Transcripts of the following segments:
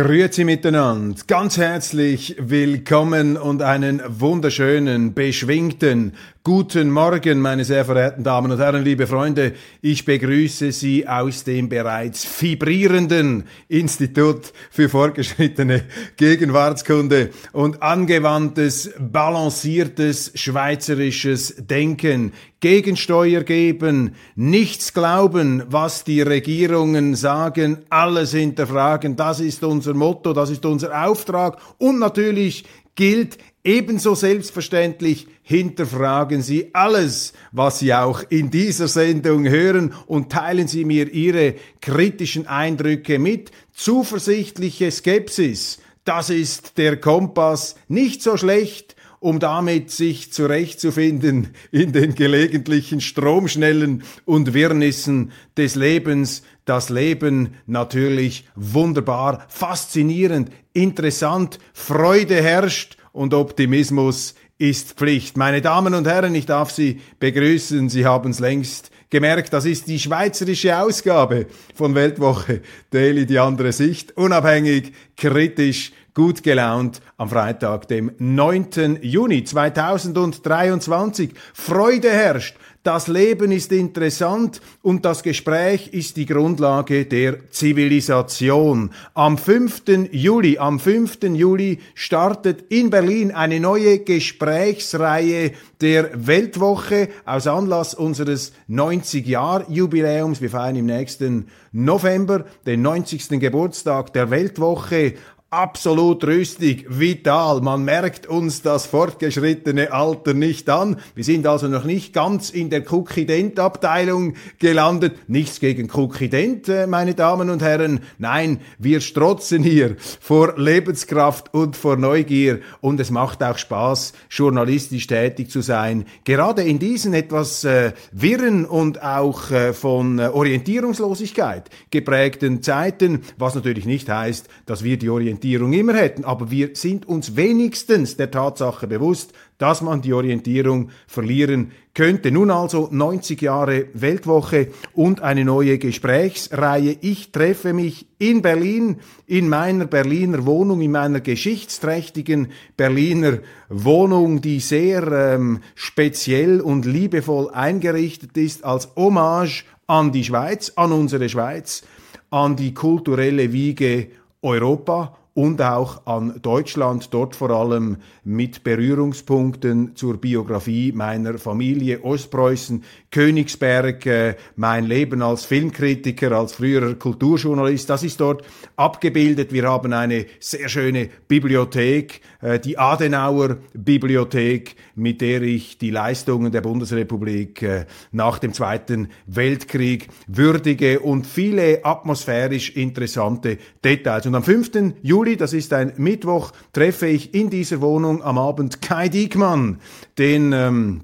Grüezi miteinander, ganz herzlich willkommen und einen wunderschönen, beschwingten, Guten Morgen, meine sehr verehrten Damen und Herren, liebe Freunde. Ich begrüße Sie aus dem bereits vibrierenden Institut für fortgeschrittene Gegenwartskunde und angewandtes, balanciertes schweizerisches Denken. Gegensteuer geben, nichts glauben, was die Regierungen sagen, alles hinterfragen. Das ist unser Motto, das ist unser Auftrag und natürlich gilt ebenso selbstverständlich hinterfragen Sie alles, was Sie auch in dieser Sendung hören und teilen Sie mir Ihre kritischen Eindrücke mit. Zuversichtliche Skepsis, das ist der Kompass, nicht so schlecht, um damit sich zurechtzufinden in den gelegentlichen Stromschnellen und Wirrnissen des Lebens. Das Leben natürlich wunderbar, faszinierend, interessant, Freude herrscht und Optimismus ist Pflicht. Meine Damen und Herren, ich darf Sie begrüßen. Sie haben es längst gemerkt, das ist die schweizerische Ausgabe von Weltwoche Daily, die andere Sicht. Unabhängig, kritisch, gut gelaunt am Freitag, dem 9. Juni 2023. Freude herrscht das Leben ist interessant und das Gespräch ist die Grundlage der Zivilisation. Am 5. Juli, am 5. Juli startet in Berlin eine neue Gesprächsreihe der Weltwoche aus Anlass unseres 90-Jahr-Jubiläums. Wir feiern im nächsten November den 90. Geburtstag der Weltwoche absolut rüstig, vital. Man merkt uns das fortgeschrittene Alter nicht an. Wir sind also noch nicht ganz in der Cookident-Abteilung gelandet. Nichts gegen Cookident, äh, meine Damen und Herren. Nein, wir strotzen hier vor Lebenskraft und vor Neugier und es macht auch Spaß, journalistisch tätig zu sein. Gerade in diesen etwas äh, wirren und auch äh, von äh, Orientierungslosigkeit geprägten Zeiten, was natürlich nicht heißt, dass wir die Orientierung Orientierung immer hätten. Aber wir sind uns wenigstens der Tatsache bewusst, dass man die Orientierung verlieren könnte. Nun also 90 Jahre Weltwoche und eine neue Gesprächsreihe. Ich treffe mich in Berlin, in meiner Berliner Wohnung, in meiner geschichtsträchtigen Berliner Wohnung, die sehr ähm, speziell und liebevoll eingerichtet ist als Hommage an die Schweiz, an unsere Schweiz, an die kulturelle Wiege Europa und auch an Deutschland, dort vor allem mit Berührungspunkten zur Biografie meiner Familie Ostpreußen, Königsberg, äh, mein Leben als Filmkritiker, als früherer Kulturjournalist, das ist dort abgebildet. Wir haben eine sehr schöne Bibliothek, äh, die Adenauer Bibliothek, mit der ich die Leistungen der Bundesrepublik äh, nach dem Zweiten Weltkrieg würdige und viele atmosphärisch interessante Details. Und am 5. Juli das ist ein Mittwoch, treffe ich in dieser Wohnung am Abend Kai Diekmann, den ähm,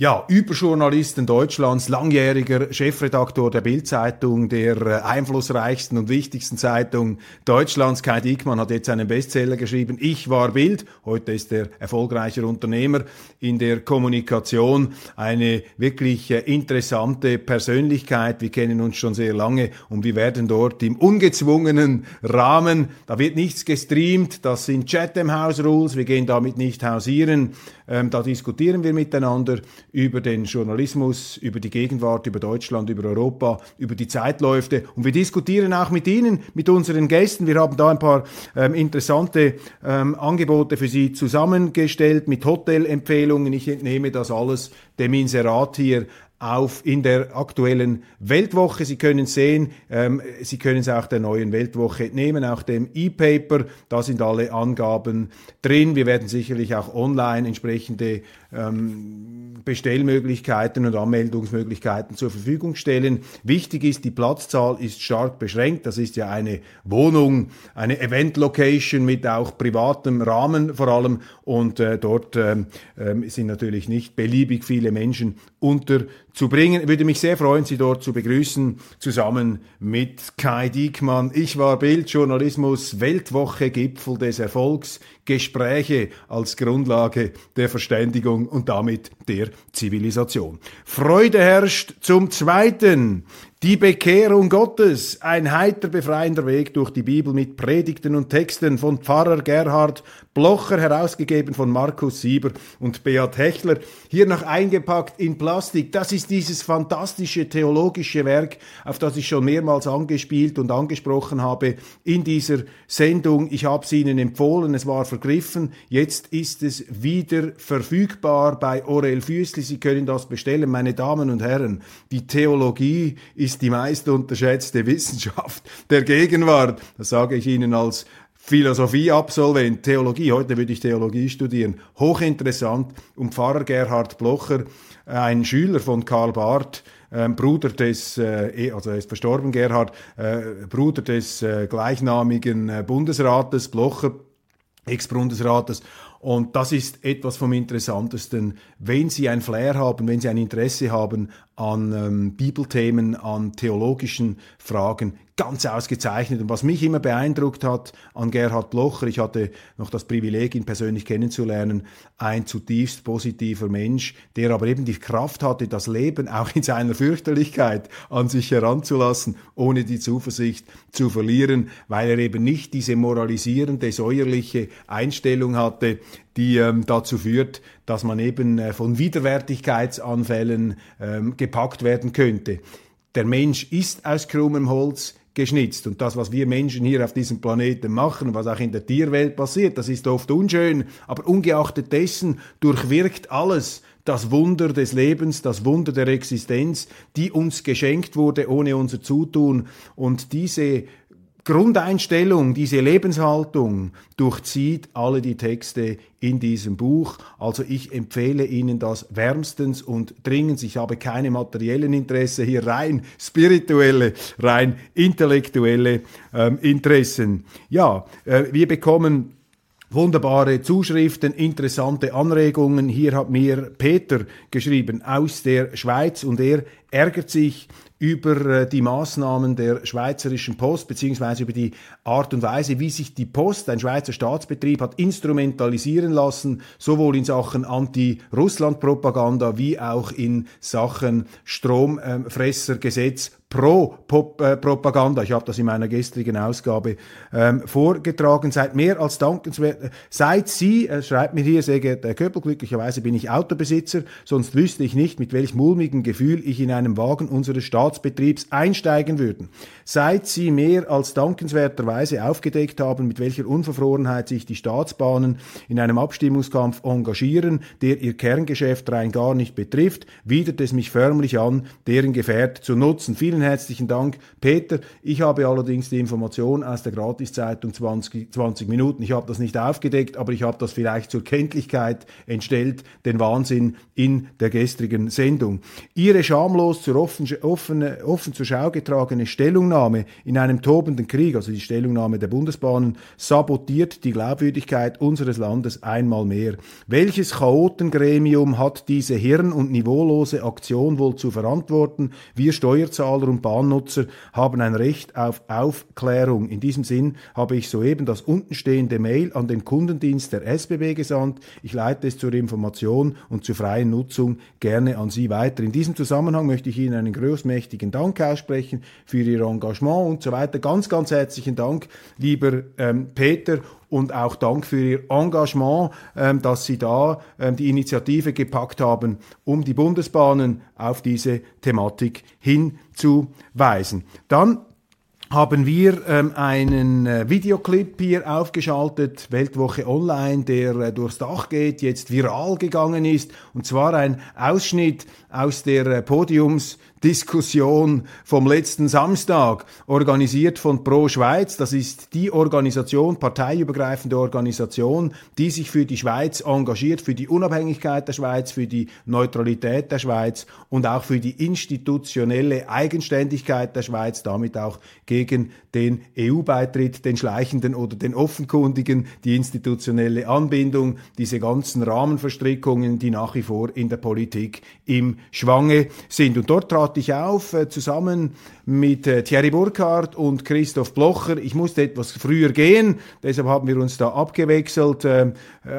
ja, Überjournalisten Deutschlands, langjähriger Chefredaktor der Bildzeitung, der äh, einflussreichsten und wichtigsten Zeitung Deutschlands. Kai Diekmann hat jetzt einen Bestseller geschrieben. Ich war Bild. Heute ist er erfolgreicher Unternehmer in der Kommunikation. Eine wirklich äh, interessante Persönlichkeit. Wir kennen uns schon sehr lange und wir werden dort im ungezwungenen Rahmen, da wird nichts gestreamt, das sind Chatham House Rules, wir gehen damit nicht hausieren, ähm, da diskutieren wir miteinander über den Journalismus, über die Gegenwart, über Deutschland, über Europa, über die Zeitläufe. Und wir diskutieren auch mit Ihnen, mit unseren Gästen. Wir haben da ein paar ähm, interessante ähm, Angebote für Sie zusammengestellt mit Hotelempfehlungen. Ich entnehme das alles dem Inserat hier auf in der aktuellen Weltwoche. Sie können sehen, ähm, Sie können es auch der neuen Weltwoche nehmen, auch dem E-Paper. Da sind alle Angaben drin. Wir werden sicherlich auch online entsprechende ähm, Bestellmöglichkeiten und Anmeldungsmöglichkeiten zur Verfügung stellen. Wichtig ist, die Platzzahl ist stark beschränkt. Das ist ja eine Wohnung, eine Event-Location mit auch privatem Rahmen vor allem. Und äh, dort ähm, äh, sind natürlich nicht beliebig viele Menschen unterzubringen. Ich würde mich sehr freuen, Sie dort zu begrüßen, zusammen mit Kai Diekmann. Ich war Bildjournalismus, Weltwoche, Gipfel des Erfolgs, Gespräche als Grundlage der Verständigung und damit der Zivilisation. Freude herrscht zum Zweiten. Die Bekehrung Gottes, ein heiter befreiender Weg durch die Bibel mit Predigten und Texten von Pfarrer Gerhard Blocher, herausgegeben von Markus Sieber und Beat Hechler, hier noch eingepackt in Plastik. Das ist dieses fantastische theologische Werk, auf das ich schon mehrmals angespielt und angesprochen habe in dieser Sendung. Ich habe es Ihnen empfohlen, es war vergriffen, jetzt ist es wieder verfügbar bei Aurel Füßli. Sie können das bestellen, meine Damen und Herren. Die Theologie ist die meist unterschätzte Wissenschaft der Gegenwart. Das sage ich Ihnen als Philosophieabsolvent, Theologie, heute würde ich Theologie studieren, hochinteressant. Und Pfarrer Gerhard Blocher, ein Schüler von Karl Barth, äh, Bruder des, äh, eh, also ist verstorben Gerhard, äh, Bruder des gleichnamigen Bundesrates Blocher, Ex-Bundesrates. Und das ist etwas vom Interessantesten, wenn Sie ein Flair haben, wenn Sie ein Interesse haben an ähm, Bibelthemen, an theologischen Fragen, ganz ausgezeichnet. Und was mich immer beeindruckt hat an Gerhard Blocher, ich hatte noch das Privileg, ihn persönlich kennenzulernen, ein zutiefst positiver Mensch, der aber eben die Kraft hatte, das Leben auch in seiner Fürchterlichkeit an sich heranzulassen, ohne die Zuversicht zu verlieren, weil er eben nicht diese moralisierende, säuerliche Einstellung hatte, die ähm, dazu führt, dass man eben äh, von Widerwärtigkeitsanfällen ähm, gepackt werden könnte. Der Mensch ist aus krummem Holz, geschnitzt. Und das, was wir Menschen hier auf diesem Planeten machen, was auch in der Tierwelt passiert, das ist oft unschön, aber ungeachtet dessen durchwirkt alles das Wunder des Lebens, das Wunder der Existenz, die uns geschenkt wurde ohne unser Zutun. Und diese Grundeinstellung, diese Lebenshaltung durchzieht alle die Texte in diesem Buch. Also ich empfehle Ihnen das wärmstens und dringend. Ich habe keine materiellen Interesse hier, rein spirituelle, rein intellektuelle ähm, Interessen. Ja, äh, wir bekommen wunderbare Zuschriften, interessante Anregungen. Hier hat mir Peter geschrieben aus der Schweiz und er ärgert sich über äh, die Maßnahmen der Schweizerischen Post beziehungsweise über die Art und Weise, wie sich die Post, ein Schweizer Staatsbetrieb, hat instrumentalisieren lassen, sowohl in Sachen Anti-Russland-Propaganda wie auch in Sachen Stromfressergesetz Pro-Propaganda. Ich habe das in meiner gestrigen Ausgabe ähm, vorgetragen. Seid mehr als dankenswert. Seid Sie, äh, schreibt mir hier, sehr geehrter Herr Köppel, glücklicherweise bin ich Autobesitzer, sonst wüsste ich nicht, mit welch mulmigem Gefühl ich in einem Wagen unseres Staatsbetriebs einsteigen würde. Seit Sie mehr als dankenswerterweise aufgedeckt haben, mit welcher Unverfrorenheit sich die Staatsbahnen in einem Abstimmungskampf engagieren, der ihr Kerngeschäft rein gar nicht betrifft, widert es mich förmlich an, deren Gefährt zu nutzen. Vielen herzlichen Dank, Peter. Ich habe allerdings die Information aus der Gratiszeitung 20, 20 Minuten. Ich habe das nicht aufgedeckt, aber ich habe das vielleicht zur Kenntlichkeit entstellt, den Wahnsinn in der gestrigen Sendung. Ihre schamlos zur offen, offen, offen zur Schau getragene Stellungnahme in einem tobenden Krieg, also die Stellungnahme der Bundesbahnen, sabotiert die Glaubwürdigkeit unseres Landes einmal mehr. Welches Chaotengremium hat diese hirn- und niveaulose Aktion wohl zu verantworten? Wir Steuerzahler und Bahnnutzer haben ein Recht auf Aufklärung. In diesem Sinn habe ich soeben das untenstehende Mail an den Kundendienst der SBB gesandt. Ich leite es zur Information und zur freien Nutzung gerne an Sie weiter. In diesem Zusammenhang möchte ich Ihnen einen großmächtigen Dank aussprechen für Ihr Engagement und so weiter. Ganz, ganz herzlichen Dank, lieber ähm, Peter und auch Dank für Ihr Engagement, ähm, dass Sie da ähm, die Initiative gepackt haben, um die Bundesbahnen auf diese Thematik hinzuweisen. Dann haben wir ähm, einen äh, Videoclip hier aufgeschaltet, Weltwoche Online, der äh, durchs Dach geht, jetzt viral gegangen ist, und zwar ein Ausschnitt aus der äh, Podiums Diskussion vom letzten Samstag, organisiert von Pro Schweiz. Das ist die Organisation, parteiübergreifende Organisation, die sich für die Schweiz engagiert, für die Unabhängigkeit der Schweiz, für die Neutralität der Schweiz und auch für die institutionelle Eigenständigkeit der Schweiz, damit auch gegen den EU-Beitritt, den schleichenden oder den offenkundigen, die institutionelle Anbindung, diese ganzen Rahmenverstrickungen, die nach wie vor in der Politik im Schwange sind. Und dort trat ich auf, äh, zusammen mit äh, Thierry Burkhardt und Christoph Blocher. Ich musste etwas früher gehen, deshalb haben wir uns da abgewechselt äh, äh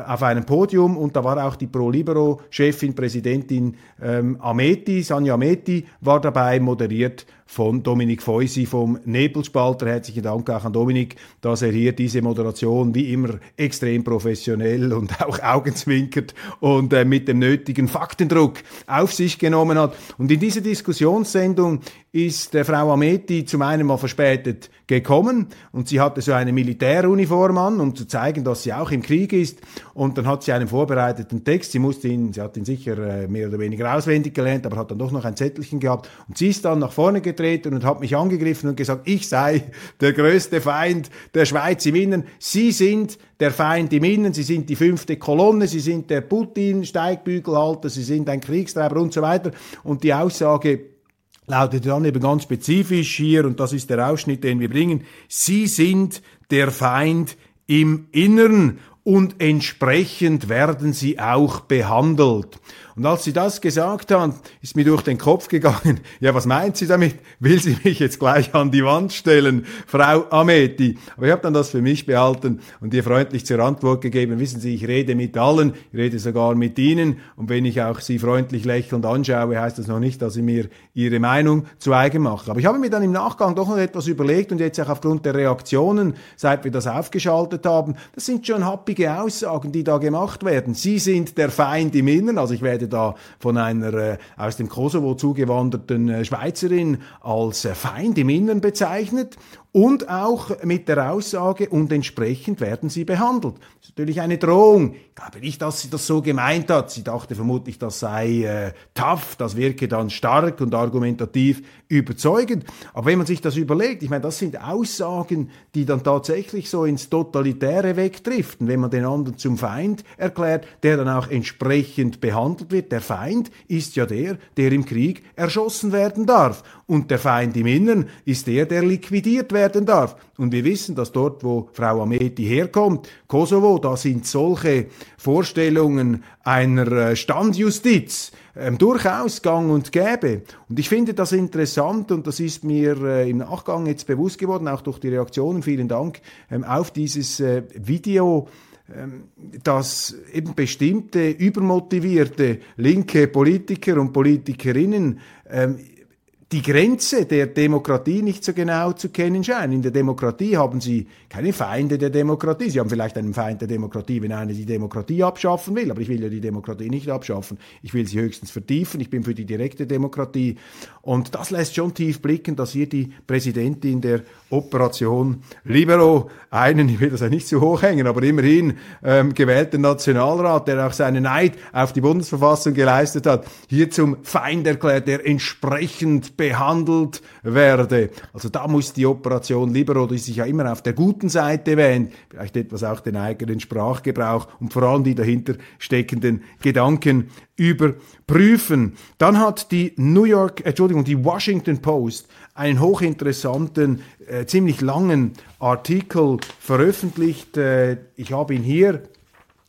auf einem Podium und da war auch die Pro Libero Chefin, Präsidentin ähm, Ameti, Sanja Ameti war dabei, moderiert von Dominik Feusi vom Nebelspalter. Herzlichen Dank auch an Dominik, dass er hier diese Moderation wie immer extrem professionell und auch augenzwinkert und äh, mit dem nötigen Faktendruck auf sich genommen hat. Und in dieser Diskussionssendung ist äh, Frau Ameti zum einen mal verspätet gekommen und sie hatte so eine Militäruniform an, um zu zeigen, dass sie auch im Krieg ist. Und dann hat sie einen vorbereiteten Text. Sie musste ihn, sie hat ihn sicher äh, mehr oder weniger auswendig gelernt, aber hat dann doch noch ein Zettelchen gehabt. Und sie ist dann nach vorne getreten und hat mich angegriffen und gesagt, ich sei der größte Feind der Schweiz im Innen. Sie sind der Feind im Innen, sie sind die fünfte Kolonne, sie sind der Putin-Steigbügelhalter, sie sind ein Kriegstreiber und so weiter. Und die Aussage, lautet dann eben ganz spezifisch hier, und das ist der Ausschnitt, den wir bringen, Sie sind der Feind im Innern und entsprechend werden Sie auch behandelt. Und als sie das gesagt hat, ist mir durch den Kopf gegangen, ja, was meint sie damit? Will sie mich jetzt gleich an die Wand stellen, Frau Ameti? Aber ich habe dann das für mich behalten und ihr freundlich zur Antwort gegeben, wissen Sie, ich rede mit allen, ich rede sogar mit Ihnen und wenn ich auch Sie freundlich lächelnd anschaue, heißt das noch nicht, dass ich mir Ihre Meinung zu eigen mache. Aber ich habe mir dann im Nachgang doch noch etwas überlegt und jetzt auch aufgrund der Reaktionen, seit wir das aufgeschaltet haben, das sind schon happige Aussagen, die da gemacht werden. Sie sind der Feind im Inneren, also ich werde werde da von einer äh, aus dem Kosovo zugewanderten äh, Schweizerin als äh, Feind im Innern bezeichnet und auch mit der Aussage, und entsprechend werden sie behandelt. Das ist natürlich eine Drohung. Ich glaube nicht, dass sie das so gemeint hat. Sie dachte vermutlich, das sei äh, tough, das wirke dann stark und argumentativ überzeugend. Aber wenn man sich das überlegt, ich meine, das sind Aussagen, die dann tatsächlich so ins Totalitäre wegdriften, wenn man den anderen zum Feind erklärt, der dann auch entsprechend behandelt wird. Der Feind ist ja der, der im Krieg erschossen werden darf. Und der Feind im Innern ist der, der liquidiert werden darf. Und wir wissen, dass dort, wo Frau Ameti herkommt, Kosovo, da sind solche Vorstellungen einer äh, Standjustiz ähm, durchaus gang und gäbe. Und ich finde das interessant und das ist mir äh, im Nachgang jetzt bewusst geworden, auch durch die Reaktionen, vielen Dank, ähm, auf dieses äh, Video ähm, dass eben bestimmte übermotivierte linke Politiker und Politikerinnen ähm, die Grenze der Demokratie nicht so genau zu kennen scheinen. In der Demokratie haben sie keine Feinde der Demokratie. Sie haben vielleicht einen Feind der Demokratie, wenn einer die Demokratie abschaffen will, aber ich will ja die Demokratie nicht abschaffen. Ich will sie höchstens vertiefen. Ich bin für die direkte Demokratie. Und das lässt schon tief blicken, dass hier die Präsidentin der Operation Libero einen, ich will das ja nicht zu hoch hängen, aber immerhin ähm, gewählten Nationalrat, der auch seinen Eid auf die Bundesverfassung geleistet hat, hier zum Feind erklärt, der entsprechend behandelt werde. Also da muss die Operation Libero, die sich ja immer auf der guten Seite wähnt, vielleicht etwas auch den eigenen Sprachgebrauch und vor allem die dahinter steckenden Gedanken überprüfen. Dann hat die New York, Entschuldigung, die Washington Post einen hochinteressanten, äh, ziemlich langen Artikel veröffentlicht. Äh, ich habe ihn hier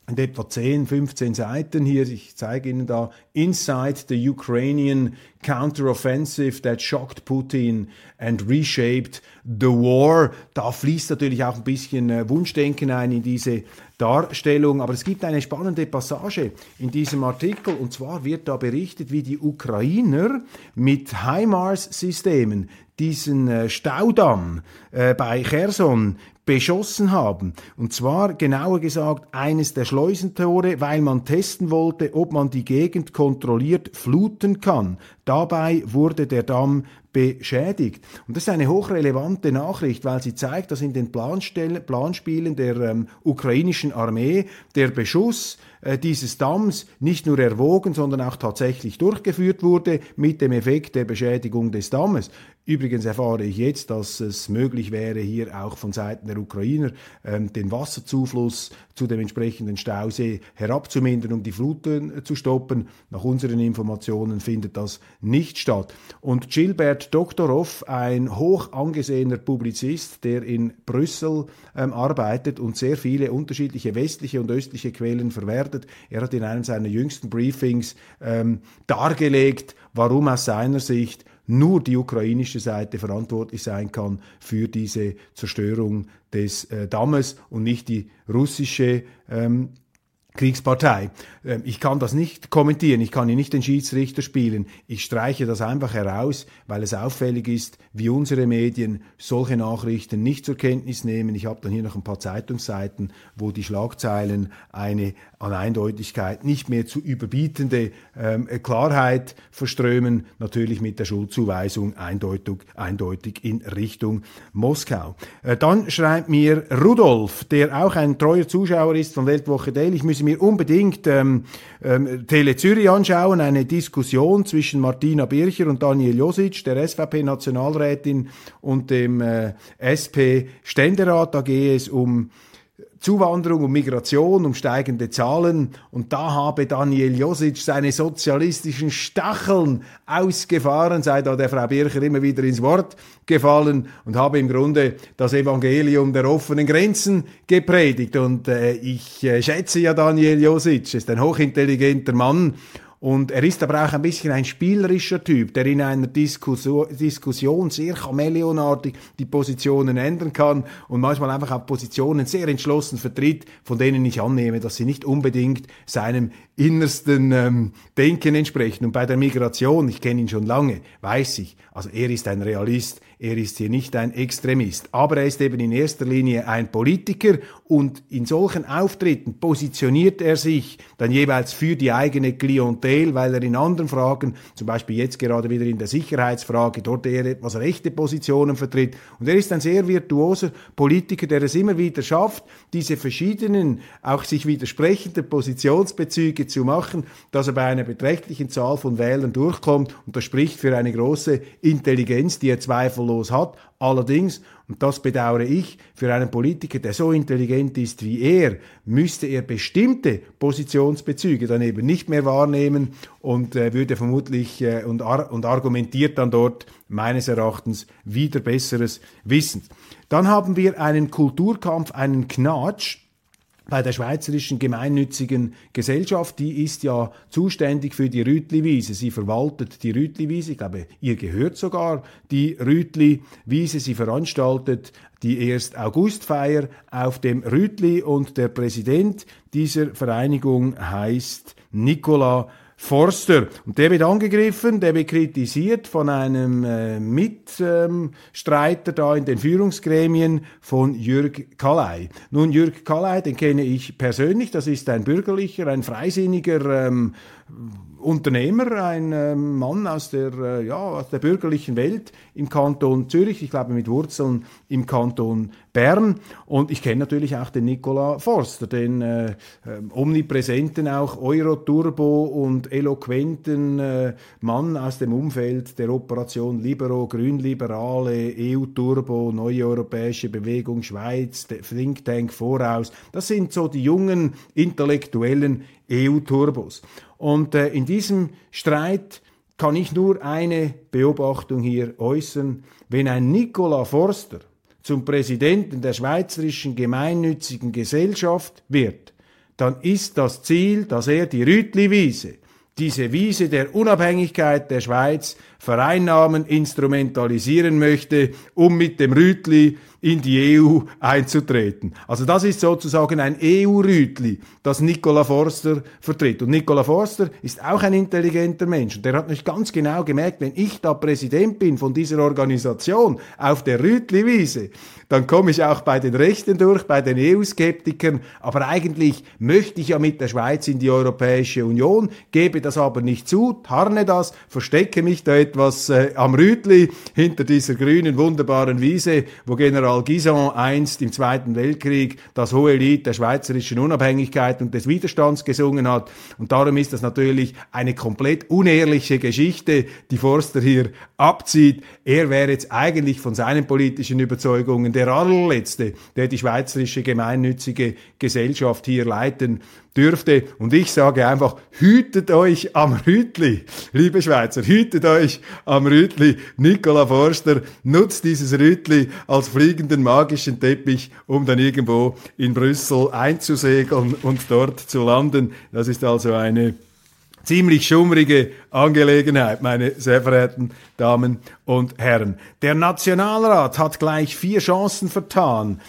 in etwa 10, 15 Seiten hier. Ich zeige Ihnen da Inside the Ukrainian Counteroffensive that shocked Putin and reshaped the war. Da fließt natürlich auch ein bisschen äh, Wunschdenken ein in diese Darstellung, aber es gibt eine spannende Passage in diesem Artikel und zwar wird da berichtet, wie die Ukrainer mit HIMARS-Systemen diesen äh, Staudamm äh, bei Cherson beschossen haben. Und zwar genauer gesagt eines der Schleusentore, weil man testen wollte, ob man die Gegend kontrolliert fluten kann. Dabei wurde der Damm beschädigt. Und das ist eine hochrelevante Nachricht, weil sie zeigt, dass in den Planspielen der ähm, ukrainischen Armee der Beschuss äh, dieses Damms nicht nur erwogen, sondern auch tatsächlich durchgeführt wurde mit dem Effekt der Beschädigung des Dammes. Übrigens erfahre ich jetzt, dass es möglich wäre, hier auch von Seiten der Ukrainer ähm, den Wasserzufluss zu dem entsprechenden Stausee herabzumindern, um die Fluten äh, zu stoppen. Nach unseren Informationen findet das nicht statt. Und Gilbert Doktorov, ein hoch angesehener Publizist, der in Brüssel ähm, arbeitet und sehr viele unterschiedliche westliche und östliche Quellen verwertet, er hat in einem seiner jüngsten Briefings ähm, dargelegt, warum aus seiner Sicht nur die ukrainische Seite verantwortlich sein kann für diese Zerstörung des äh, Dammes und nicht die russische ähm, Kriegspartei. Ähm, ich kann das nicht kommentieren, ich kann hier nicht den Schiedsrichter spielen. Ich streiche das einfach heraus, weil es auffällig ist, wie unsere Medien solche Nachrichten nicht zur Kenntnis nehmen. Ich habe dann hier noch ein paar Zeitungsseiten, wo die Schlagzeilen eine an Eindeutigkeit nicht mehr zu überbietende ähm, Klarheit verströmen, natürlich mit der Schuldzuweisung eindeutig, eindeutig in Richtung Moskau. Äh, dann schreibt mir Rudolf, der auch ein treuer Zuschauer ist von Weltwoche Daily, ich müsse mir unbedingt ähm, ähm, Tele Zürich anschauen, eine Diskussion zwischen Martina Bircher und Daniel Josic, der SVP-Nationalrätin und dem äh, SP-Ständerat. Da gehe es um Zuwanderung, um Migration, um steigende Zahlen. Und da habe Daniel Josic seine sozialistischen Stacheln ausgefahren, sei da der Frau Bircher immer wieder ins Wort gefallen und habe im Grunde das Evangelium der offenen Grenzen gepredigt. Und äh, ich äh, schätze ja Daniel Josic, ist ein hochintelligenter Mann und er ist aber auch ein bisschen ein spielerischer Typ, der in einer Diskussion, Diskussion sehr chameleonartig die Positionen ändern kann und manchmal einfach auch Positionen sehr entschlossen vertritt, von denen ich annehme, dass sie nicht unbedingt seinem innersten ähm, Denken entsprechen. Und bei der Migration, ich kenne ihn schon lange, weiß ich, also er ist ein Realist, er ist hier nicht ein Extremist, aber er ist eben in erster Linie ein Politiker und in solchen Auftritten positioniert er sich dann jeweils für die eigene Klientel, weil er in anderen Fragen, zum Beispiel jetzt gerade wieder in der Sicherheitsfrage, dort eher etwas rechte Positionen vertritt. Und er ist ein sehr virtuoser Politiker, der es immer wieder schafft, diese verschiedenen, auch sich widersprechenden Positionsbezüge zu machen, dass er bei einer beträchtlichen Zahl von Wählern durchkommt. Und das spricht für eine große Intelligenz, die er zweifellos hat. Allerdings, und das bedauere ich, für einen Politiker, der so intelligent ist wie er, müsste er bestimmte Positionsbezüge dann eben nicht mehr wahrnehmen und äh, würde vermutlich äh, und, ar und argumentiert dann dort meines Erachtens wieder besseres Wissen. Dann haben wir einen Kulturkampf, einen Knatsch, bei der Schweizerischen Gemeinnützigen Gesellschaft, die ist ja zuständig für die Rütli-Wiese. Sie verwaltet die Rütli-Wiese, ich glaube, ihr gehört sogar die Rütli-Wiese. Sie veranstaltet die 1. Augustfeier auf dem Rütli und der Präsident dieser Vereinigung heißt Nicola Forster. Und der wird angegriffen, der wird kritisiert von einem äh, Mitstreiter ähm, da in den Führungsgremien von Jürg Kallei. Nun, Jürg Kallei, den kenne ich persönlich, das ist ein bürgerlicher, ein freisinniger ähm, Unternehmer, ein äh, Mann aus der, äh, ja, aus der bürgerlichen Welt im Kanton Zürich, ich glaube mit Wurzeln im Kanton Bern. Und ich kenne natürlich auch den Nicola Forster, den äh, äh, omnipräsenten auch Euro-Turbo und eloquenten äh, Mann aus dem Umfeld der Operation Libero, Grünliberale, EU-Turbo, Neue Europäische Bewegung Schweiz, Think Tank Voraus. Das sind so die jungen intellektuellen EU-Turbos. Und äh, in diesem Streit kann ich nur eine Beobachtung hier äußern. Wenn ein Nicola Forster zum Präsidenten der Schweizerischen Gemeinnützigen Gesellschaft wird, dann ist das Ziel, dass er die Rütli-Wiese, diese Wiese der Unabhängigkeit der Schweiz vereinnahmen, instrumentalisieren möchte, um mit dem Rütli in die EU einzutreten. Also das ist sozusagen ein EU-Rütli, das Nicola Forster vertritt. Und Nicola Forster ist auch ein intelligenter Mensch. Und der hat nicht ganz genau gemerkt, wenn ich da Präsident bin von dieser Organisation auf der Rütli-Wiese, dann komme ich auch bei den Rechten durch, bei den EU-Skeptikern. Aber eigentlich möchte ich ja mit der Schweiz in die Europäische Union, gebe das aber nicht zu, tarne das, verstecke mich da etwas äh, am Rütli hinter dieser grünen, wunderbaren Wiese, wo General Guison einst im Zweiten Weltkrieg das hohe Lied der schweizerischen Unabhängigkeit und des Widerstands gesungen hat. Und darum ist das natürlich eine komplett unehrliche Geschichte, die Forster hier abzieht. Er wäre jetzt eigentlich von seinen politischen Überzeugungen der allerletzte, der die schweizerische gemeinnützige Gesellschaft hier leiten dürfte. Und ich sage einfach, hütet euch am Rütli, liebe Schweizer, hütet euch am Rütli. Nicola Forster nutzt dieses Rütli als fliegenden magischen Teppich, um dann irgendwo in Brüssel einzusegeln und dort zu landen. Das ist also eine ziemlich schummrige Angelegenheit, meine sehr verehrten Damen und Herren. Der Nationalrat hat gleich vier Chancen vertan,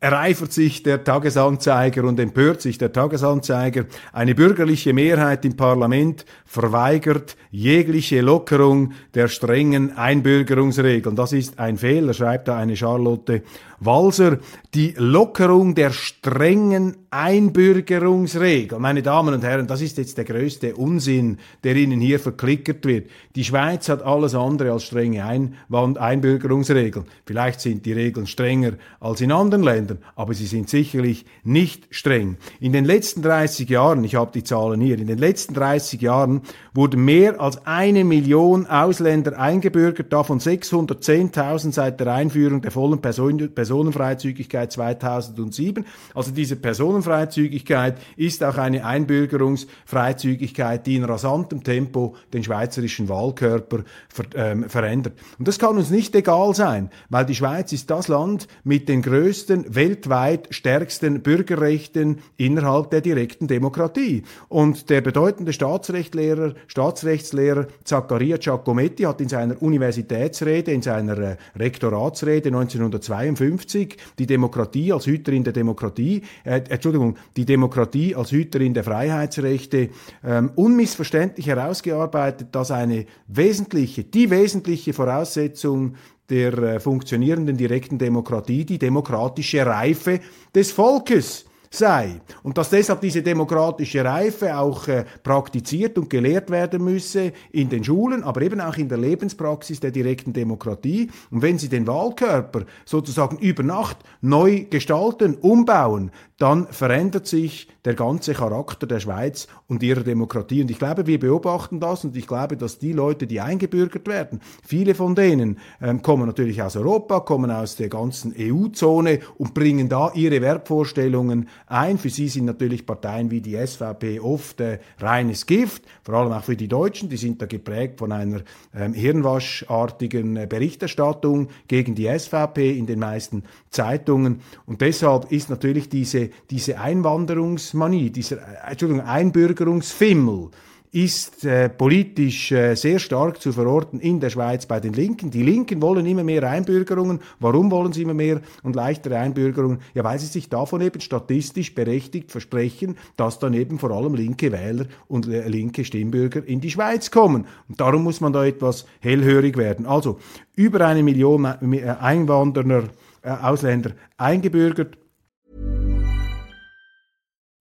ereifert sich der Tagesanzeiger und empört sich der Tagesanzeiger. Eine bürgerliche Mehrheit im Parlament verweigert jegliche Lockerung der strengen Einbürgerungsregeln. Das ist ein Fehler, schreibt da eine Charlotte Walser. Die Lockerung der strengen Einbürgerungsregeln. Meine Damen und Herren, das ist jetzt der größte Unsinn, der Ihnen hier verklickert wird. Die Schweiz hat alles andere als strenge Einwand Einbürgerungsregeln. Vielleicht sind die Regeln strenger als in anderen Ländern, aber sie sind sicherlich nicht streng. In den letzten 30 Jahren, ich habe die Zahlen hier, in den letzten 30 Jahren wurden mehr als eine Million Ausländer eingebürgert, davon 610.000 seit der Einführung der vollen Person Personenfreizügigkeit 2007. Also diese Personenfreizügigkeit ist auch eine Einbürgerungsfreizügigkeit, die in rasantem Tempo den schweizerischen Wahlkörper ver ähm, verändert. Und das kann uns nicht egal sein, weil die Schweiz ist das Land mit den größten, weltweit stärksten Bürgerrechten innerhalb der direkten Demokratie. Und der bedeutende Staatsrechtslehrer, Staatsrechtslehrer Zaccaria Giacometti hat in seiner Universitätsrede, in seiner äh, Rektoratsrede 1952 1950 die Demokratie als Hüterin der Demokratie, äh, Entschuldigung, die Demokratie als Hüterin der Freiheitsrechte ähm, unmissverständlich herausgearbeitet, dass eine wesentliche, die wesentliche Voraussetzung der äh, funktionierenden direkten Demokratie die demokratische Reife des Volkes sei und dass deshalb diese demokratische Reife auch äh, praktiziert und gelehrt werden müsse in den Schulen, aber eben auch in der Lebenspraxis der direkten Demokratie. Und wenn Sie den Wahlkörper sozusagen über Nacht neu gestalten, umbauen, dann verändert sich der ganze Charakter der Schweiz und ihrer Demokratie. Und ich glaube, wir beobachten das und ich glaube, dass die Leute, die eingebürgert werden, viele von denen ähm, kommen natürlich aus Europa, kommen aus der ganzen EU-Zone und bringen da ihre Wertvorstellungen ein. Für sie sind natürlich Parteien wie die SVP oft äh, reines Gift, vor allem auch für die Deutschen. Die sind da geprägt von einer ähm, hirnwaschartigen äh, Berichterstattung gegen die SVP in den meisten Zeitungen. Und deshalb ist natürlich diese, diese Einwanderungsmanie, dieser äh, Entschuldigung, Einbürgerungsfimmel, ist äh, politisch äh, sehr stark zu verorten in der Schweiz bei den Linken. Die Linken wollen immer mehr Einbürgerungen. Warum wollen sie immer mehr und leichtere Einbürgerungen? Ja, weil sie sich davon eben statistisch berechtigt versprechen, dass dann eben vor allem linke Wähler und äh, linke Stimmbürger in die Schweiz kommen. Und darum muss man da etwas hellhörig werden. Also über eine Million äh, Einwanderer, äh, Ausländer eingebürgert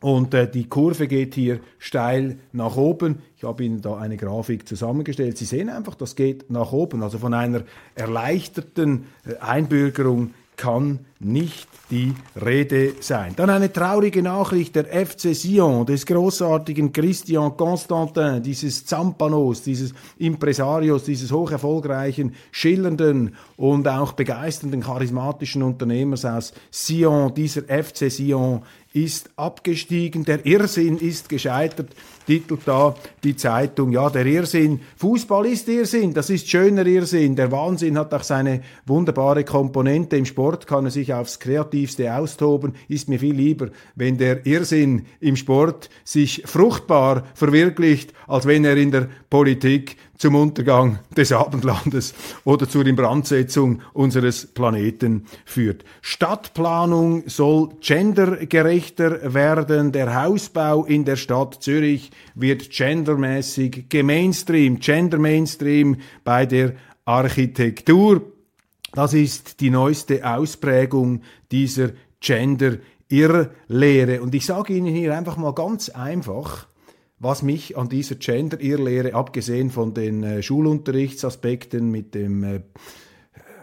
Und äh, die Kurve geht hier steil nach oben. Ich habe Ihnen da eine Grafik zusammengestellt. Sie sehen einfach, das geht nach oben. Also von einer erleichterten äh, Einbürgerung kann nicht die Rede sein. Dann eine traurige Nachricht der FC Sion, des großartigen Christian Constantin, dieses Zampanos, dieses Impresarios, dieses hoch erfolgreichen, schillernden und auch begeisternden, charismatischen Unternehmers aus Sion. Dieser FC Sion ist abgestiegen, der Irrsinn ist gescheitert, titelt da die Zeitung. Ja, der Irrsinn, Fußball ist Irrsinn, das ist schöner Irrsinn. Der Wahnsinn hat auch seine wunderbare Komponente. Im Sport kann er sich aufs Kreativste austoben. Ist mir viel lieber, wenn der Irrsinn im Sport sich fruchtbar verwirklicht, als wenn er in der Politik zum Untergang des Abendlandes oder zur Inbrandsetzung unseres Planeten führt. Stadtplanung soll gendergerechter werden. Der Hausbau in der Stadt Zürich wird gendermäßig gemainstream, gender mainstream bei der Architektur. Das ist die neueste Ausprägung dieser Gender-Irrlehre. Und ich sage Ihnen hier einfach mal ganz einfach, was mich an dieser Gender-Irrlehre, abgesehen von den äh, Schulunterrichtsaspekten mit dem äh,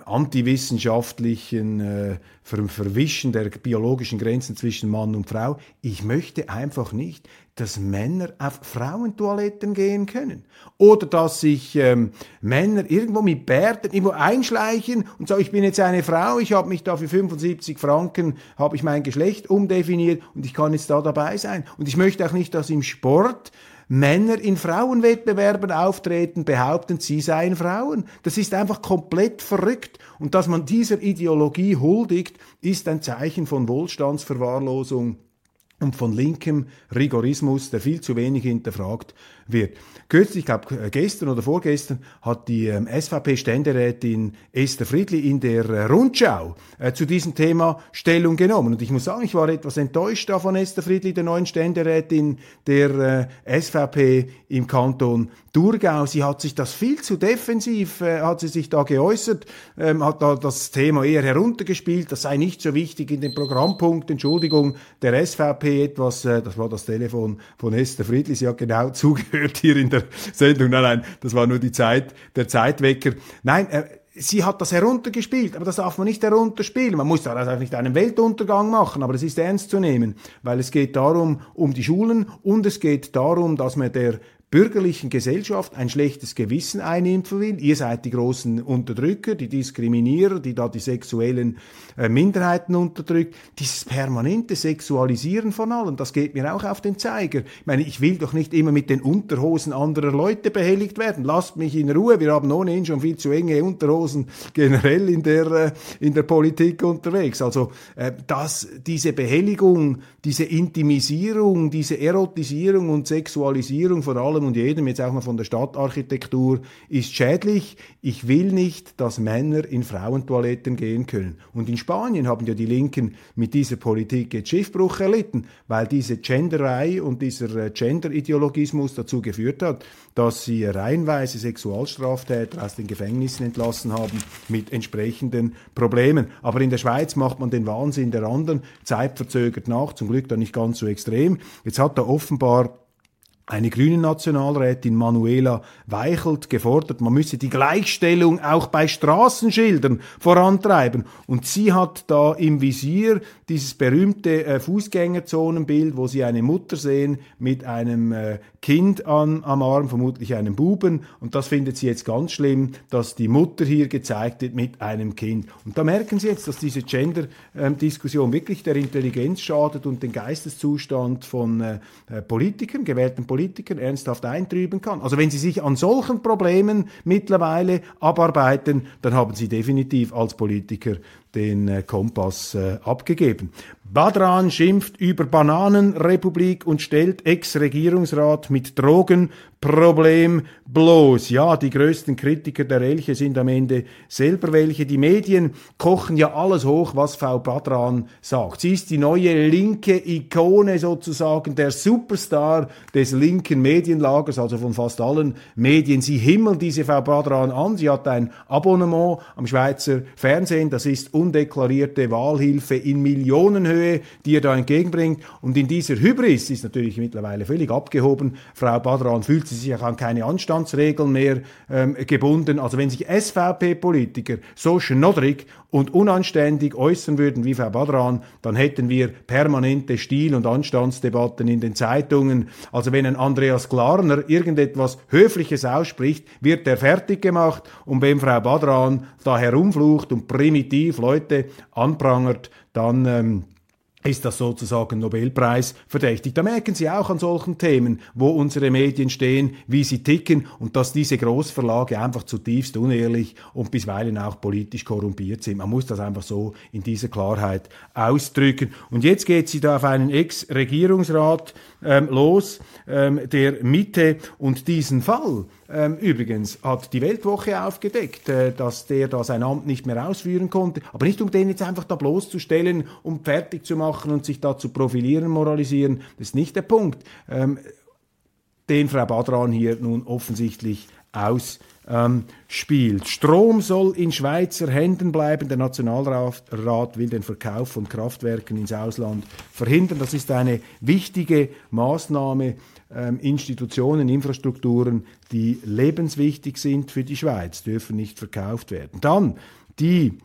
antiwissenschaftlichen äh, Ver Verwischen der biologischen Grenzen zwischen Mann und Frau. Ich möchte einfach nicht, dass Männer auf Frauentoiletten gehen können. Oder dass sich ähm, Männer irgendwo mit Bärten irgendwo einschleichen und sagen, ich bin jetzt eine Frau, ich habe mich da für 75 Franken, habe ich mein Geschlecht umdefiniert und ich kann jetzt da dabei sein. Und ich möchte auch nicht, dass im Sport Männer in Frauenwettbewerben auftreten, behaupten, sie seien Frauen. Das ist einfach komplett verrückt. Und dass man dieser Ideologie huldigt, ist ein Zeichen von Wohlstandsverwahrlosung und von linkem Rigorismus, der viel zu wenig hinterfragt wird. Kürzlich, ich glaube gestern oder vorgestern, hat die ähm, SVP-Ständerätin Esther Friedli in der äh, Rundschau äh, zu diesem Thema Stellung genommen. Und ich muss sagen, ich war etwas enttäuscht da von Esther Friedli, der neuen Ständerätin der äh, SVP im Kanton Thurgau. Sie hat sich das viel zu defensiv, hat sie sich da geäußert, ähm, hat da das Thema eher heruntergespielt, das sei nicht so wichtig in den Programmpunkt, Entschuldigung, der SVP etwas, äh, das war das Telefon von Esther Friedli, sie hat genau zugehört hier in der Sendung. Nein, nein, das war nur die Zeit, der Zeitwecker. Nein, äh, sie hat das heruntergespielt, aber das darf man nicht herunterspielen. Man muss daraus auch nicht einen Weltuntergang machen, aber es ist ernst zu nehmen, weil es geht darum, um die Schulen und es geht darum, dass man der bürgerlichen Gesellschaft ein schlechtes Gewissen einimpfen will. Ihr seid die großen Unterdrücker, die Diskriminierer, die da die sexuellen äh, Minderheiten unterdrückt. Dieses permanente Sexualisieren von allen, das geht mir auch auf den Zeiger. Ich meine, ich will doch nicht immer mit den Unterhosen anderer Leute behelligt werden. Lasst mich in Ruhe. Wir haben ohnehin schon viel zu enge Unterhosen generell in der, äh, in der Politik unterwegs. Also, äh, dass diese Behelligung, diese Intimisierung, diese Erotisierung und Sexualisierung von allem und jedem, jetzt auch mal von der Stadtarchitektur, ist schädlich. Ich will nicht, dass Männer in Frauentoiletten gehen können. Und in Spanien haben ja die Linken mit dieser Politik jetzt Schiffbruch erlitten, weil diese Genderei und dieser äh, Gender-Ideologismus dazu geführt hat, dass sie reihenweise Sexualstraftäter aus den Gefängnissen entlassen haben mit entsprechenden Problemen. Aber in der Schweiz macht man den Wahnsinn der anderen zeitverzögert nach, zum Glück dann nicht ganz so extrem. Jetzt hat da offenbar eine grüne Nationalrätin Manuela Weichelt gefordert, man müsse die Gleichstellung auch bei Straßenschildern vorantreiben. Und sie hat da im Visier dieses berühmte äh, Fußgängerzonenbild, wo sie eine Mutter sehen mit einem äh, Kind an, am Arm, vermutlich einem Buben. Und das findet sie jetzt ganz schlimm, dass die Mutter hier gezeigt wird mit einem Kind. Und da merken Sie jetzt, dass diese Gender-Diskussion ähm, wirklich der Intelligenz schadet und den Geisteszustand von äh, Politikern, gewählten Politikern ernsthaft eintrüben kann. Also wenn Sie sich an solchen Problemen mittlerweile abarbeiten, dann haben Sie definitiv als Politiker den äh, Kompass äh, abgegeben. Badran schimpft über Bananenrepublik und stellt Ex-Regierungsrat mit Drogenproblem bloß. Ja, die größten Kritiker der Elche sind am Ende selber welche. Die Medien kochen ja alles hoch, was Frau Badran sagt. Sie ist die neue linke Ikone sozusagen, der Superstar des linken Medienlagers, also von fast allen Medien. Sie himmeln diese Frau Badran an. Sie hat ein Abonnement am Schweizer Fernsehen. Das ist undeklarierte Wahlhilfe in Millionenhöhe, die er da entgegenbringt. Und in dieser Hybris ist natürlich mittlerweile völlig abgehoben. Frau Badran fühlt sich auch an keine Anstandsregeln mehr ähm, gebunden. Also wenn sich SVP-Politiker so schnoddrig und unanständig äußern würden wie Frau Badran, dann hätten wir permanente Stil- und Anstandsdebatten in den Zeitungen. Also wenn ein Andreas Klarner irgendetwas Höfliches ausspricht, wird er fertig gemacht und wenn Frau Badran da herumflucht und primitiv Leute anprangert, dann ähm, ist das sozusagen Nobelpreis verdächtig. Da merken Sie auch an solchen Themen, wo unsere Medien stehen, wie sie ticken und dass diese Großverlage einfach zutiefst unehrlich und bisweilen auch politisch korrumpiert sind. Man muss das einfach so in dieser Klarheit ausdrücken. Und jetzt geht sie da auf einen Ex-Regierungsrat ähm, los, ähm, der Mitte und diesen Fall übrigens hat die Weltwoche aufgedeckt, äh, dass der da sein Amt nicht mehr ausführen konnte. Aber nicht um den jetzt einfach da bloßzustellen, um fertig zu machen und sich da zu profilieren, moralisieren. Das ist nicht der Punkt, ähm, den Frau Badran hier nun offensichtlich aus ähm, spielt. Strom soll in Schweizer Händen bleiben. Der Nationalrat will den Verkauf von Kraftwerken ins Ausland verhindern. Das ist eine wichtige Maßnahme. Ähm, Institutionen, Infrastrukturen, die lebenswichtig sind für die Schweiz, dürfen nicht verkauft werden. Dann die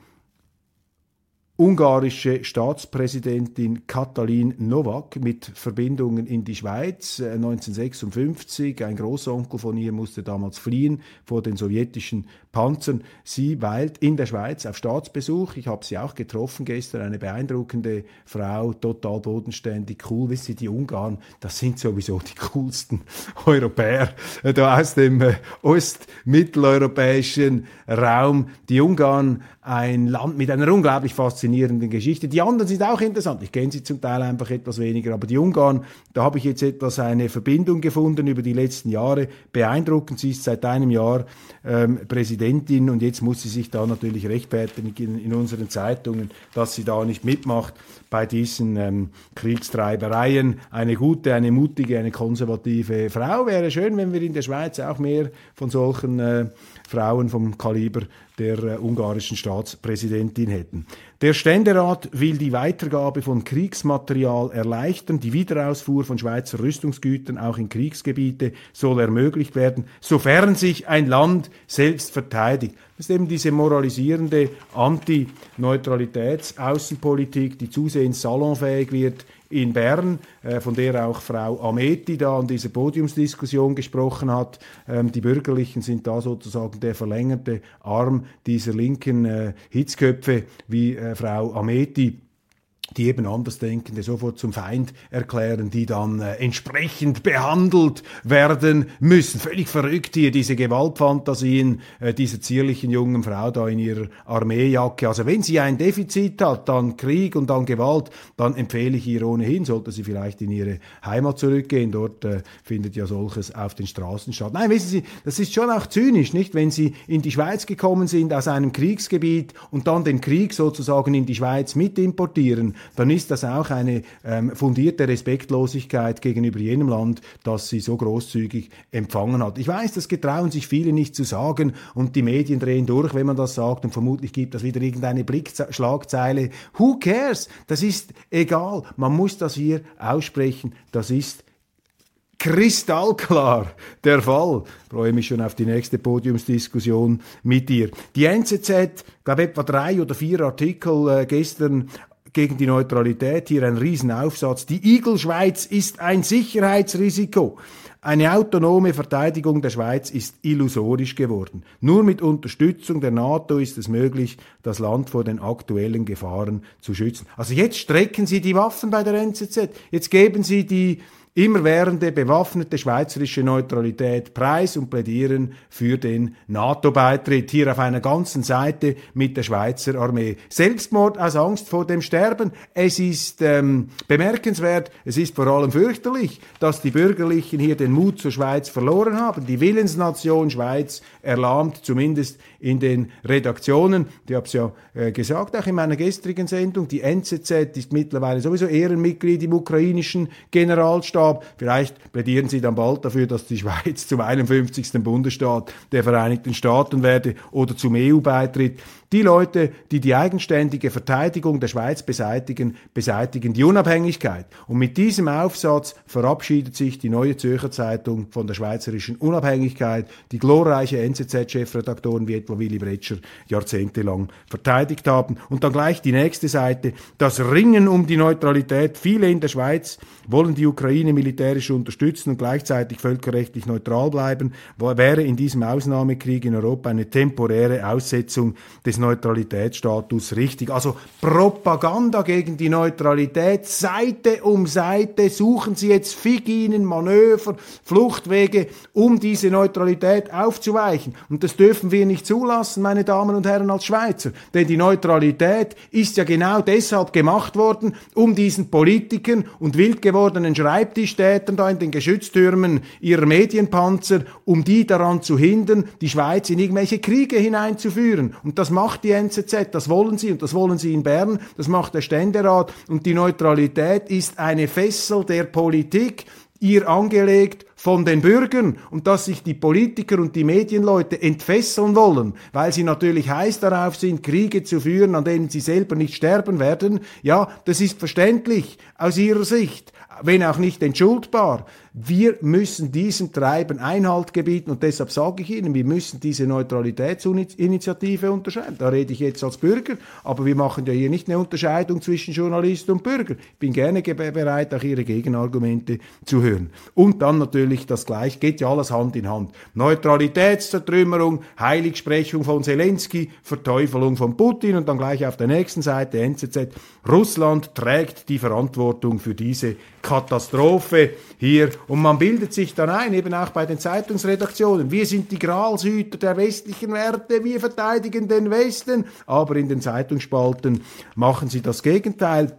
ungarische Staatspräsidentin Katalin Nowak mit Verbindungen in die Schweiz 1956. Äh, Ein Großonkel von ihr musste damals fliehen vor den sowjetischen Panzern. Sie weilt in der Schweiz auf Staatsbesuch. Ich habe sie auch getroffen gestern. Eine beeindruckende Frau, total bodenständig, cool. Wissen Sie, die Ungarn, das sind sowieso die coolsten Europäer äh, da aus dem äh, ostmitteleuropäischen Raum. Die Ungarn, ein Land mit einer unglaublich faszinierenden Geschichte. Die anderen sind auch interessant. Ich kenne sie zum Teil einfach etwas weniger, aber die Ungarn, da habe ich jetzt etwas eine Verbindung gefunden über die letzten Jahre. Beeindruckend. Sie ist seit einem Jahr ähm, Präsidentin und jetzt muss sie sich da natürlich rechtfertigen in, in unseren Zeitungen, dass sie da nicht mitmacht bei diesen ähm, Kriegstreibereien. Eine gute, eine mutige, eine konservative Frau wäre schön, wenn wir in der Schweiz auch mehr von solchen äh, Frauen vom Kaliber der äh, ungarischen Staatspräsidentin hätten. Der Ständerat will die Weitergabe von Kriegsmaterial erleichtern. Die Wiederausfuhr von Schweizer Rüstungsgütern auch in Kriegsgebiete soll ermöglicht werden, sofern sich ein Land selbst verteidigt. Das ist eben diese moralisierende Anti-Neutralitäts-Außenpolitik, die zusehends salonfähig wird in Bern, äh, von der auch Frau Ameti da an dieser Podiumsdiskussion gesprochen hat. Ähm, die Bürgerlichen sind da sozusagen der verlängerte Arm dieser linken äh, Hitzköpfe wie äh, Frau Ameti die eben Andersdenkende sofort zum Feind erklären, die dann äh, entsprechend behandelt werden müssen. Völlig verrückt hier, diese Gewaltfantasien äh, dieser zierlichen jungen Frau da in ihrer Armeejacke. Also wenn sie ein Defizit hat an Krieg und an Gewalt, dann empfehle ich ihr ohnehin, sollte sie vielleicht in ihre Heimat zurückgehen. Dort äh, findet ja solches auf den Straßen statt. Nein, wissen Sie, das ist schon auch zynisch, nicht? Wenn Sie in die Schweiz gekommen sind aus einem Kriegsgebiet und dann den Krieg sozusagen in die Schweiz mit importieren, dann ist das auch eine ähm, fundierte Respektlosigkeit gegenüber jenem Land, das sie so großzügig empfangen hat. Ich weiß, das getrauen sich viele nicht zu sagen und die Medien drehen durch, wenn man das sagt und vermutlich gibt das wieder irgendeine Blickschlagzeile. Who cares? Das ist egal. Man muss das hier aussprechen. Das ist kristallklar der Fall. Ich freue mich schon auf die nächste Podiumsdiskussion mit dir. Die NZZ, glaube etwa drei oder vier Artikel äh, gestern gegen die Neutralität. Hier ein Riesenaufsatz. Die Igelschweiz ist ein Sicherheitsrisiko. Eine autonome Verteidigung der Schweiz ist illusorisch geworden. Nur mit Unterstützung der NATO ist es möglich, das Land vor den aktuellen Gefahren zu schützen. Also jetzt strecken Sie die Waffen bei der NZZ. Jetzt geben Sie die immerwährende bewaffnete schweizerische Neutralität preis und plädieren für den NATO-Beitritt. Hier auf einer ganzen Seite mit der Schweizer Armee. Selbstmord aus Angst vor dem Sterben. Es ist ähm, bemerkenswert, es ist vor allem fürchterlich, dass die Bürgerlichen hier den Mut zur Schweiz verloren haben. Die Willensnation Schweiz erlahmt, zumindest in den Redaktionen. Ich habe es ja äh, gesagt, auch in meiner gestrigen Sendung. Die NZZ ist mittlerweile sowieso Ehrenmitglied im ukrainischen Generalstab gab. Vielleicht plädieren Sie dann bald dafür, dass die Schweiz zum 51. Bundesstaat der Vereinigten Staaten werde oder zum EU-Beitritt. Die Leute, die die eigenständige Verteidigung der Schweiz beseitigen, beseitigen die Unabhängigkeit. Und mit diesem Aufsatz verabschiedet sich die Neue Zürcher Zeitung von der schweizerischen Unabhängigkeit, die glorreiche NZZ-Chefredaktoren wie etwa Willy Bretscher jahrzehntelang verteidigt haben. Und dann gleich die nächste Seite. Das Ringen um die Neutralität. Viele in der Schweiz wollen die Ukraine militärisch unterstützen und gleichzeitig völkerrechtlich neutral bleiben, wäre in diesem Ausnahmekrieg in Europa eine temporäre Aussetzung des Neutralitätsstatus richtig. Also Propaganda gegen die Neutralität, Seite um Seite suchen sie jetzt Figinen, Manöver, Fluchtwege, um diese Neutralität aufzuweichen. Und das dürfen wir nicht zulassen, meine Damen und Herren, als Schweizer. Denn die Neutralität ist ja genau deshalb gemacht worden, um diesen Politikern und wild gewordenen Schreibtischtätern da in den Geschütztürmen ihrer Medienpanzer, um die daran zu hindern, die Schweiz in irgendwelche Kriege hineinzuführen. Und das macht macht die NZZ, das wollen sie und das wollen sie in Bern, das macht der Ständerat. Und die Neutralität ist eine Fessel der Politik, ihr angelegt von den Bürgern. Und dass sich die Politiker und die Medienleute entfesseln wollen, weil sie natürlich heiß darauf sind, Kriege zu führen, an denen sie selber nicht sterben werden, ja, das ist verständlich aus ihrer Sicht, wenn auch nicht entschuldbar. Wir müssen diesem Treiben Einhalt gebieten und deshalb sage ich Ihnen, wir müssen diese Neutralitätsinitiative unterscheiden. Da rede ich jetzt als Bürger, aber wir machen ja hier nicht eine Unterscheidung zwischen Journalist und Bürger. Ich bin gerne bereit, auch Ihre Gegenargumente zu hören. Und dann natürlich das Gleiche, geht ja alles Hand in Hand. Neutralitätszertrümmerung, Heiligsprechung von Zelensky, Verteufelung von Putin und dann gleich auf der nächsten Seite NZZ. Russland trägt die Verantwortung für diese Katastrophe hier. Und man bildet sich dann ein, eben auch bei den Zeitungsredaktionen, wir sind die Gralshüter der westlichen Werte, wir verteidigen den Westen. Aber in den Zeitungsspalten machen sie das Gegenteil.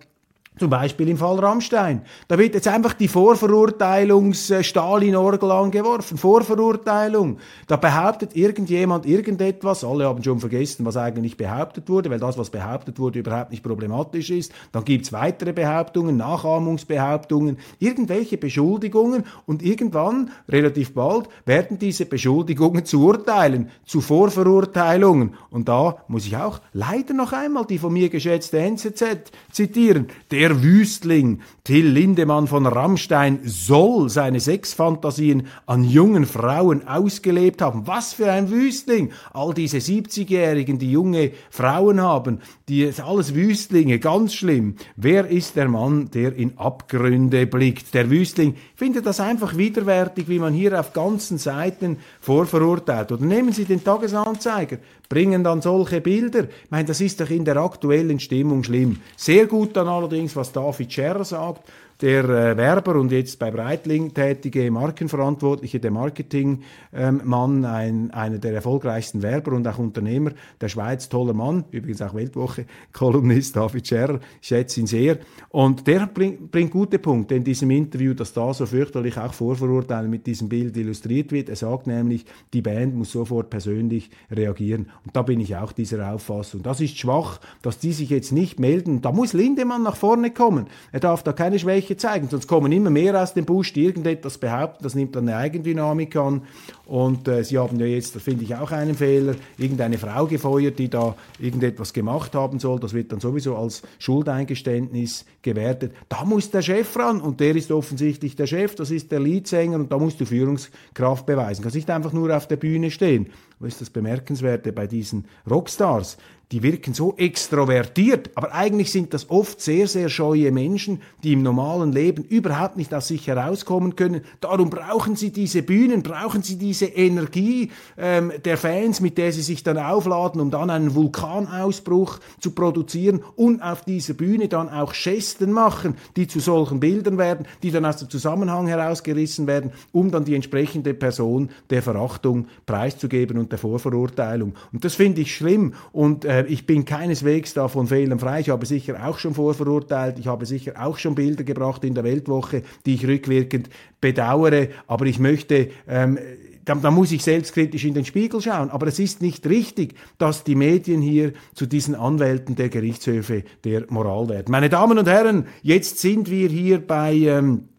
Zum Beispiel im Fall Rammstein. Da wird jetzt einfach die Vorverurteilungs-Stalin-Orgel angeworfen. Vorverurteilung. Da behauptet irgendjemand irgendetwas. Alle haben schon vergessen, was eigentlich behauptet wurde, weil das, was behauptet wurde, überhaupt nicht problematisch ist. Dann gibt's weitere Behauptungen, Nachahmungsbehauptungen, irgendwelche Beschuldigungen und irgendwann, relativ bald, werden diese Beschuldigungen zu Urteilen, zu Vorverurteilungen. Und da muss ich auch leider noch einmal die von mir geschätzte NZZ zitieren. Der der Wüstling Till Lindemann von Rammstein soll seine Sexfantasien an jungen Frauen ausgelebt haben. Was für ein Wüstling! All diese 70-Jährigen, die junge Frauen haben, die alles Wüstlinge, ganz schlimm. Wer ist der Mann, der in Abgründe blickt? Der Wüstling findet das einfach widerwärtig, wie man hier auf ganzen Seiten vorverurteilt. Oder nehmen Sie den Tagesanzeiger, bringen dann solche Bilder. Ich meine, das ist doch in der aktuellen Stimmung schlimm. Sehr gut dann allerdings, was David Scherr sagt, der äh, Werber und jetzt bei Breitling tätige Markenverantwortliche, der Marketingmann, ähm, ein, einer der erfolgreichsten Werber und auch Unternehmer der Schweiz, toller Mann, übrigens auch Weltwoche-Kolumnist David Scherr, ich schätze ihn sehr. Und der bring, bringt gute Punkte in diesem Interview, dass da so fürchterlich auch Vorverurteilen mit diesem Bild illustriert wird. Er sagt nämlich, die Band muss sofort persönlich reagieren. Und da bin ich auch dieser Auffassung. Das ist schwach, dass die sich jetzt nicht melden. Da muss Lindemann nach vorne kommen. Er darf da keine Schwäche Schwäche zeigen. Sonst kommen immer mehr aus dem Busch, die irgendetwas behaupten, das nimmt dann eine Eigendynamik an. Und äh, sie haben ja jetzt, das finde ich auch einen Fehler, irgendeine Frau gefeuert, die da irgendetwas gemacht haben soll. Das wird dann sowieso als Schuldeingeständnis gewertet. Da muss der Chef ran und der ist offensichtlich der Chef, das ist der Leadsänger und da musst du Führungskraft beweisen. Du kannst nicht einfach nur auf der Bühne stehen. Was ist das Bemerkenswerte bei diesen Rockstars? Die wirken so extrovertiert, aber eigentlich sind das oft sehr, sehr scheue Menschen, die im normalen Leben überhaupt nicht aus sich herauskommen können. Darum brauchen sie diese Bühnen, brauchen sie diese Energie ähm, der Fans, mit der sie sich dann aufladen, um dann einen Vulkanausbruch zu produzieren und auf dieser Bühne dann auch Gesten machen, die zu solchen Bildern werden, die dann aus dem Zusammenhang herausgerissen werden, um dann die entsprechende Person der Verachtung preiszugeben und der Vorverurteilung. Und das finde ich schlimm und äh, ich bin keineswegs davon fehlenfrei. Ich habe sicher auch schon vorverurteilt. Ich habe sicher auch schon Bilder gebracht in der Weltwoche, die ich rückwirkend bedauere. Aber ich möchte ähm, da, da, muss ich selbstkritisch in den Spiegel schauen. Aber es ist nicht richtig, dass die Medien hier zu diesen Anwälten der Gerichtshöfe der Moral werden. Meine Damen und Herren, jetzt sind wir hier bei ähm,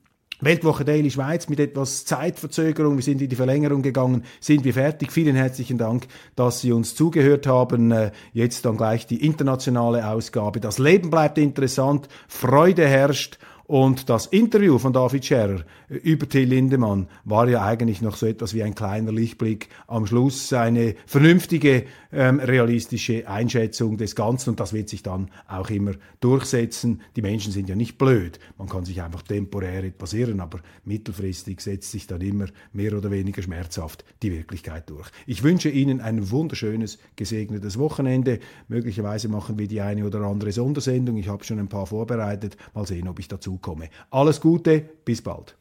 Weltwoche Daily Schweiz mit etwas Zeitverzögerung. Wir sind in die Verlängerung gegangen, sind wir fertig. Vielen herzlichen Dank, dass Sie uns zugehört haben. Äh, jetzt dann gleich die internationale Ausgabe. Das Leben bleibt interessant, Freude herrscht und das Interview von David Scherer über Till Lindemann war ja eigentlich noch so etwas wie ein kleiner Lichtblick am Schluss, eine vernünftige, ähm, realistische Einschätzung des Ganzen und das wird sich dann auch immer durchsetzen. Die Menschen sind ja nicht blöd, man kann sich einfach temporär etwas irren, aber mittelfristig setzt sich dann immer mehr oder weniger schmerzhaft die Wirklichkeit durch. Ich wünsche Ihnen ein wunderschönes, gesegnetes Wochenende. Möglicherweise machen wir die eine oder andere Sondersendung. Ich habe schon ein paar vorbereitet. Mal sehen, ob ich dazu komme. Alles Gute, bis bald.